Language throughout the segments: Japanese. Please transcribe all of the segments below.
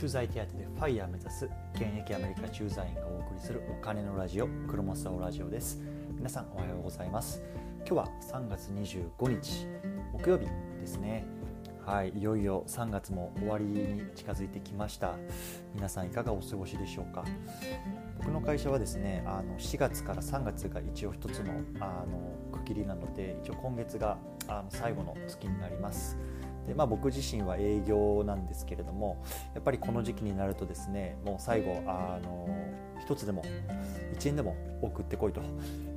駐在手当でファイヤー目指す現役アメリカ駐在員がお送りするお金のラジオクロモスオラジオです。皆さんおはようございます。今日は3月25日木曜日ですね。はいいよいよ3月も終わりに近づいてきました。皆さんいかがお過ごしでしょうか？僕の会社はですねあの4月から3月が一応一つのあの区切りなので一応今月があの最後の月になります。でまあ、僕自身は営業なんですけれどもやっぱりこの時期になるとですねもう最後あの1つでも1円でも送ってこいと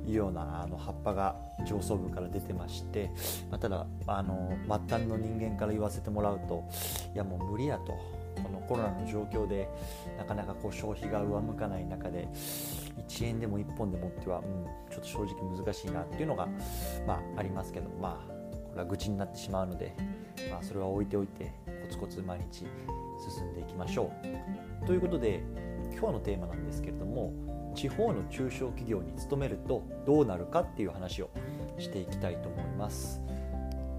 いうようなあの葉っぱが上層部から出てまして、まあ、ただあの末端の人間から言わせてもらうといやもう無理やとこのコロナの状況でなかなかこう消費が上向かない中で1円でも1本でもっては、うん、ちょっと正直難しいなっていうのが、まあ、ありますけどまあこれは愚痴になってしまうのでまあ、それは置いておいてコツコツ毎日進んでいきましょう。ということで今日のテーマなんですけれども地方の中小企業に勤めるとどうなるかっていう話をしていきたいと思います。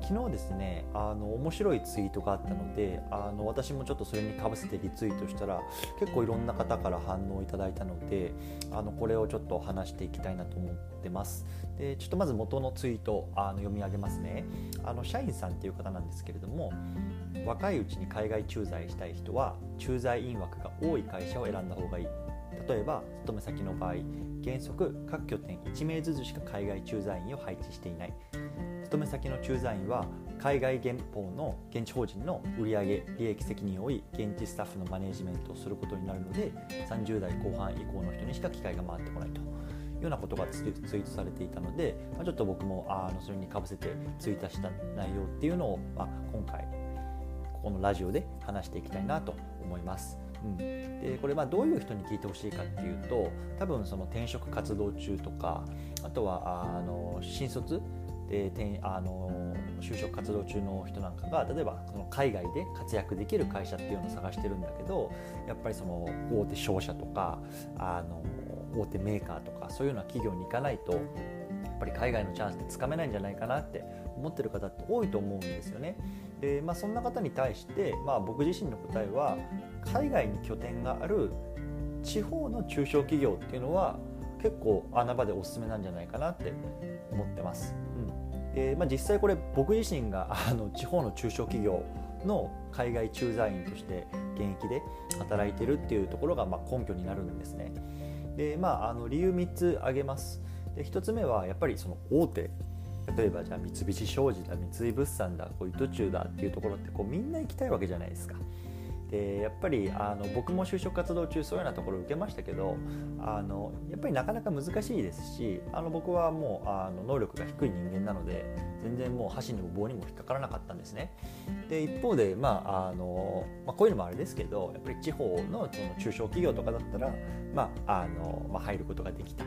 昨日ですねあの面白いツイートがあったのであの私もちょっとそれにかぶせてリツイートしたら結構いろんな方から反応をいただいたのであのこれをちょっと話していきたいなと思ってます。でちょっとまず元のツイートあの読み上げますね。あの社員さんっていう方なんですけれども若いうちに海外駐在したい人は駐在員枠が多い会社を選んだ方がいい。例えば勤め先の場合原則各拠点1名ずつしか海外駐在員を配置していない。勤め先の駐在員は海外現法の現地法人の売上利益責任を負い現地スタッフのマネジメントをすることになるので30代後半以降の人にしか機会が回ってこないというようなことがツイートされていたので、まあ、ちょっと僕もあのそれにかぶせてツイートした内容っていうのを、まあ、今回ここのラジオで話していきたいなと思います。うん、でこれまどういう人に聞いてほしいかっていうと多分その転職活動中とかあとはあの新卒であの就職活動中の人なんかが例えばその海外で活躍できる会社っていうのを探してるんだけどやっぱりその大手商社とかあの大手メーカーとかそういうような企業に行かないとやっぱり海外のチャンスってつかめないんじゃないかなって思ってる方って多いと思うんですよね。でまあ、そんな方に対して、まあ、僕自身の答えは海外に拠点がある地方の中小企業っていうのは結構穴場でおすすめなんじゃないかなって思ってます。うんでまあ、実際これ僕自身があの地方の中小企業の海外駐在員として現役で働いてるっていうところがま根拠になるんですね。でまああの理由3つ挙げます。で1つ目はやっぱりその大手例えばじゃあ三菱商事だ三井物産だこう糸中だっていうところってこうみんな行きたいわけじゃないですか。でやっぱりあの僕も就職活動中そういうようなところを受けましたけどあのやっぱりなかなか難しいですしあの僕はもうあの能力が低い人間なので全然もう箸にも棒にも引っかからなかったんですね。で一方で、まああのまあ、こういうのもあれですけどやっぱり地方のその中小企業とかだったら、まああのまあ、入ることができた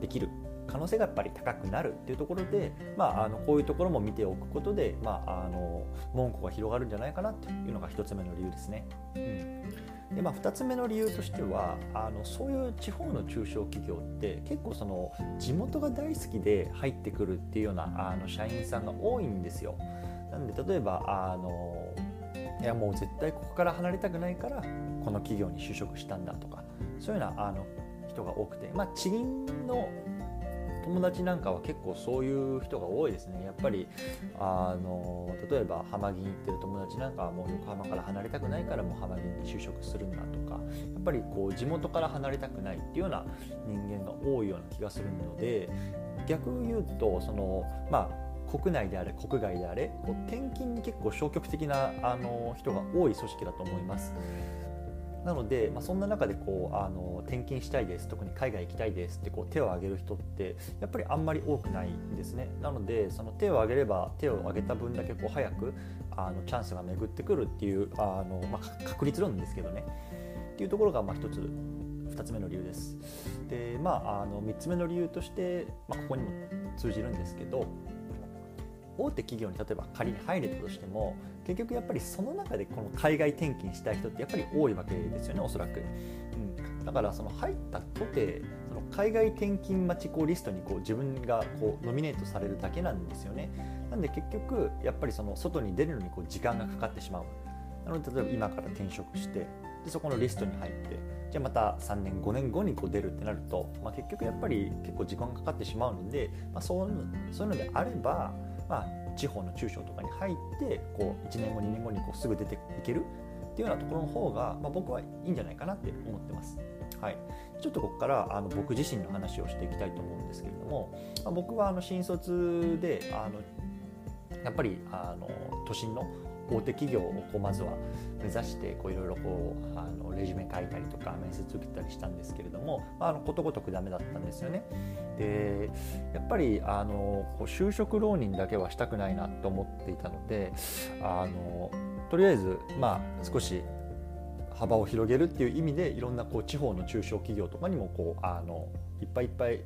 できる可能性がやっぱり高くなるっていうところで、まあ、あのこういうところも見ておくことで、まあ、あの門戸が広がるんじゃないかなというのが1つ目の理由ですね。うんでまあ、2つ目の理由としてはあのそういう地方の中小企業って結構その地元が大好きで入ってくるっていうようなあの社員さんが多いんですよ。なんで例えばあのいやもう絶対ここから離れたくないからこの企業に就職したんだとかそういうようなあの人が多くて、まあ、地銀の友達なんかは結構そういう人が多いですねやっぱりあの例えば浜銀行ってる友達なんかはもう横浜から離れたくないからもう浜銀に就職するんだとかやっぱりこう地元から離れたくないっていうような人間が多いような気がするので逆を言うとそのまあ国内であれ国外であれこう転勤に結構消極的なあの人が多い組織だと思います。なので、まあ、そんな中でこうあの転勤したいです特に海外行きたいですってこう手を挙げる人ってやっぱりあんまり多くないんですねなのでその手を挙げれば手を挙げた分だけこう早くあのチャンスが巡ってくるっていうあの、まあ、確率論ですけどねっていうところがまあ一つ2つ目の理由です。でまああの3つ目の理由として、まあ、ここにも通じるんですけど大手企業に例えば仮に入れたとしても結局やっぱりその中でこの海外転勤したい人ってやっぱり多いわけですよねおそらく、うん、だからその入ったとてその海外転勤待ちこうリストにこう自分がこうノミネートされるだけなんですよね。なんで結局やっぱりその外に出るのにこう時間がかかってしまう。なので例えば今から転職してでそこのリストに入ってじゃあまた3年5年後にこう出るってなると、まあ、結局やっぱり結構時間がかかってしまうので、まあ、そうそういうのであれば、まあ、地方の中小とかに入ってこう1年後2年後にこうすぐ出ていけるっていうようなところの方が、まあ、僕はいいんじゃないかなって思ってます。はい、ちょっとここからあの僕自身の話をしていきたいと思うんですけれども、まあ、僕はあの新卒であのやっぱりあの都心の大手企業をこうまずは目指していろいろこうあのレジュメ書いたりとか面接受けたりしたんですけれども、まあ、あのことごとくダメだったんですよね。でやっぱりあのこう就職浪人だけはしたくないなと思っていたのであのとりあえずまあ少し幅を広げるっていう意味でいろんなこう地方の中小企業とかにもこうあのいっぱいいっぱい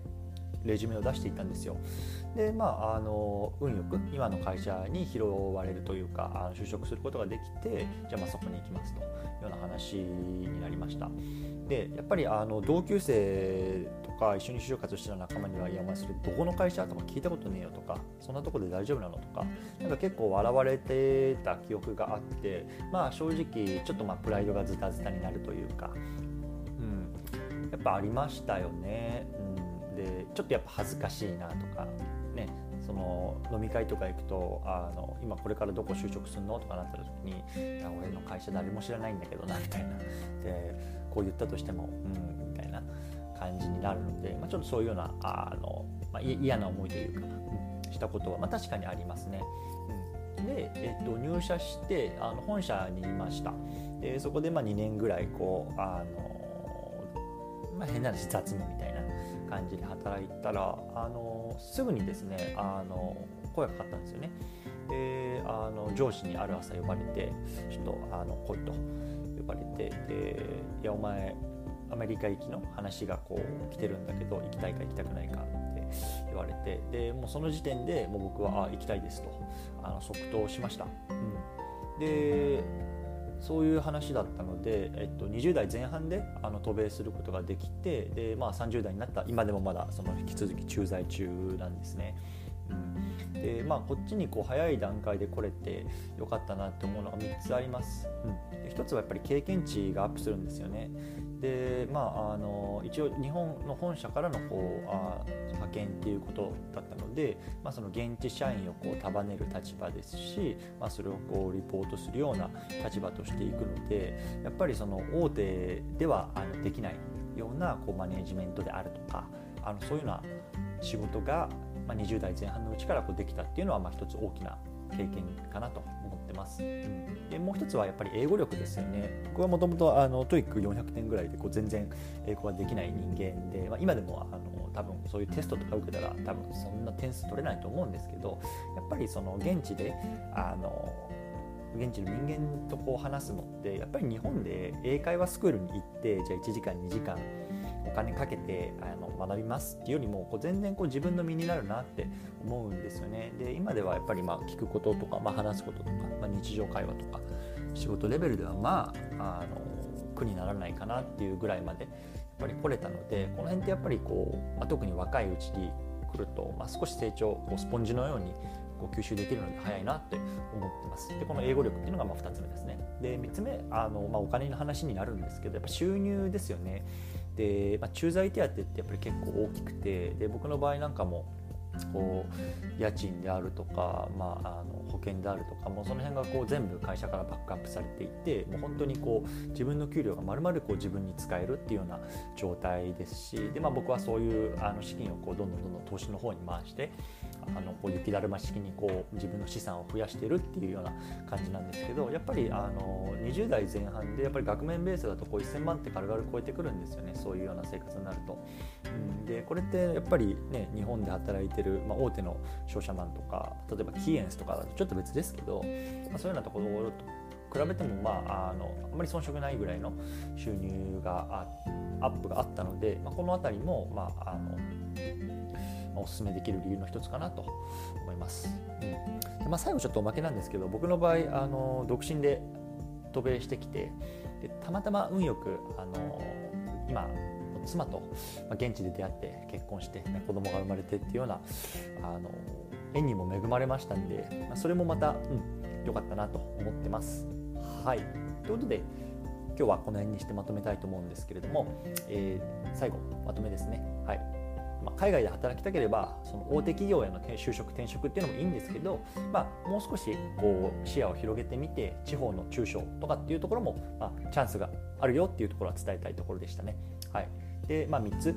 レジュメを出していたんですよ。でまああの運よく今の会社に拾われるというかあの就職することができてじゃあまあそこに行きますというような話になりました。でやっぱりあの同級生とか一緒に就活してた仲間にはいやお前それどこの会社とか聞いたことねえよとかそんなとこで大丈夫なのとかなんか結構笑われてた記憶があってまあ正直ちょっとまあプライドがズタズタになるというか、うん、やっぱありましたよね、うん、でちょっとやっぱ恥ずかしいなとかねその飲み会とか行くとあの今これからどこ就職するのとかなった時に俺の会社誰も知らないんだけどなみたいな。でこう言ったとしてもうんみたいな感じになるので、まあ、ちょっとそういうようなあの、まあ、嫌な思いというか、うん、したことは、まあ、確かにありますね。うん、で、えっと、入社してあの本社にいました。でそこでまあ2年ぐらいこうあの、まあ、変な話雑務みたいな感じで働いたらあのすぐにですねあの声がかかったんですよね。であの上司にある朝呼ばれてちょっとあの来いと呼ばれてでいやお前アメリカ行きの話がこう来てるんだけど行きたいか行きたくないかって言われてでもうその時点でもう僕はあ行きたいですとあの即答しました。うん、でそういう話だったので、えっと、20代前半であの渡米することができてで、まあ、30代になった今でもまだその引き続き駐在中なんですね。うん、でまあこっちにこう早い段階で来れてよかったなって思うのが3つあります。うん、1つはやっぱり経験値がアップするんですよね。でまあ、あの一応日本の本社からのこうあ派遣っていうことだったので、まあ、その現地社員をこう束ねる立場ですし、まあ、それをこうリポートするような立場としていくのでやっぱりその大手ではあのできないようなこうマネジメントであるとかあのそういうような仕事が、まあ、20代前半のうちからこうできたっていうのはまあ一つ大きな経験かなと思ってます。うん、でもう一つはやっぱり英語力ですよね。僕はもともとあの TOEIC400点ぐらいでこう全然英語ができない人間で、まあ、今でもあの多分そういうテストとか受けたら多分そんな点数取れないと思うんですけどやっぱりその現地であの現地の人間とこう話すのってやっぱり日本で英会話スクールに行ってじゃあ1時間2時間お金かけてあの学びますっていうよりもこう全然こう自分の身になるなって思うんですよね。で今ではやっぱりまあ聞くこととか、まあ、話すこととか、まあ、日常会話とか仕事レベルではまああの苦にならないかなっていうぐらいまでやっぱり来れたのでこの辺ってやっぱりこう、まあ、特に若いうちに来ると、まあ、少し成長こうスポンジのようにこう吸収できるので早いなって思ってます。でこの英語力っていうのがまあ2つ目ですね。で3つ目あの、まあ、お金の話になるんですけどやっぱ収入ですよね。で、まあ、駐在手当ってやっぱり結構大きくてで僕の場合なんかもこう家賃であるとか、まあ、あの保険であるとかもうその辺がこう全部会社からバックアップされていてもう本当にこう自分の給料がまるまる自分に使えるっていうような状態ですしで、まあ、僕はそういうあの資金をこうどんどんどんどん投資の方に回してあのこう雪だるま式にこう自分の資産を増やしてるっていうような感じなんですけどやっぱりあの20代前半でやっぱり額面ベースだとこう1000万って軽々超えてくるんですよねそういうような生活になると。うん、でこれってやっぱりね日本で働いてる、まあ、大手の商社マンとか例えばキーエンスとかだとちょっと別ですけど、まあ、そういうようなところと比べても、まあ、あのあんまり遜色ないぐらいの収入がアップがあったので、まあ、この辺りも、まあ、あのおすすめできる理由の一つかなと思います。うんまあ、最後ちょっとおまけなんですけど僕の場合あの独身で渡米してきてでたまたま運よくあの今妻と現地で出会って結婚して、ね、子供が生まれてっていうようなあの縁にも恵まれましたんで、まあ、それもまた、うん、かったなと思ってます。はいということで今日はこの辺にしてまとめたいと思うんですけれども、えー、最後まとめですね。はいまあ、海外で働きたければその大手企業への就職転職っていうのもいいんですけど、まあ、もう少しこう視野を広げてみて地方の中小とかっていうところも、まあ、チャンスがあるよっていうところは伝えたいところでしたね。はいでまあ、3つ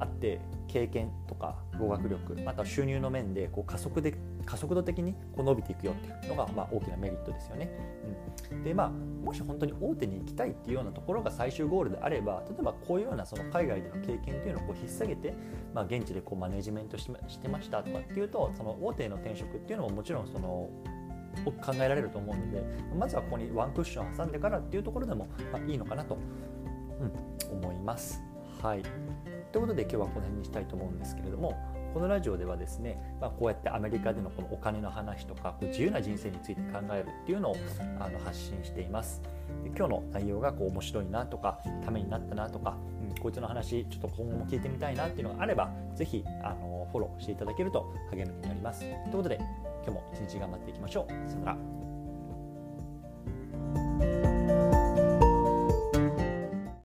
あって経験とか語学力また収入の面でこう加速で加速度的にこう伸びていくよっていうのがまあ大きなメリットですよね。うん、でまあもし本当に大手に行きたいっていうようなところが最終ゴールであれば例えばこういうようなその海外での経験っていうのをこう引っ提げて、まあ、現地でこうマネジメントしてましたとかっていうとその大手の転職っていうのももちろんその考えられると思うのでまずはここにワンクッション挟んでからっていうところでも、まあ、いいのかなと、うん、思います。はいということで今日はこの辺にしたいと思うんですけれどもこのラジオではですね、まあ、こうやってアメリカでのこのお金の話とかこう自由な人生について考えるっていうのをあの発信しています。で今日の内容がこう面白いなとかためになったなとか、うん、こいつの話ちょっと今後も聞いてみたいなっていうのがあれば是非あのフォローしていただけると励みになります。ということで今日も一日頑張っていきましょう。さよなら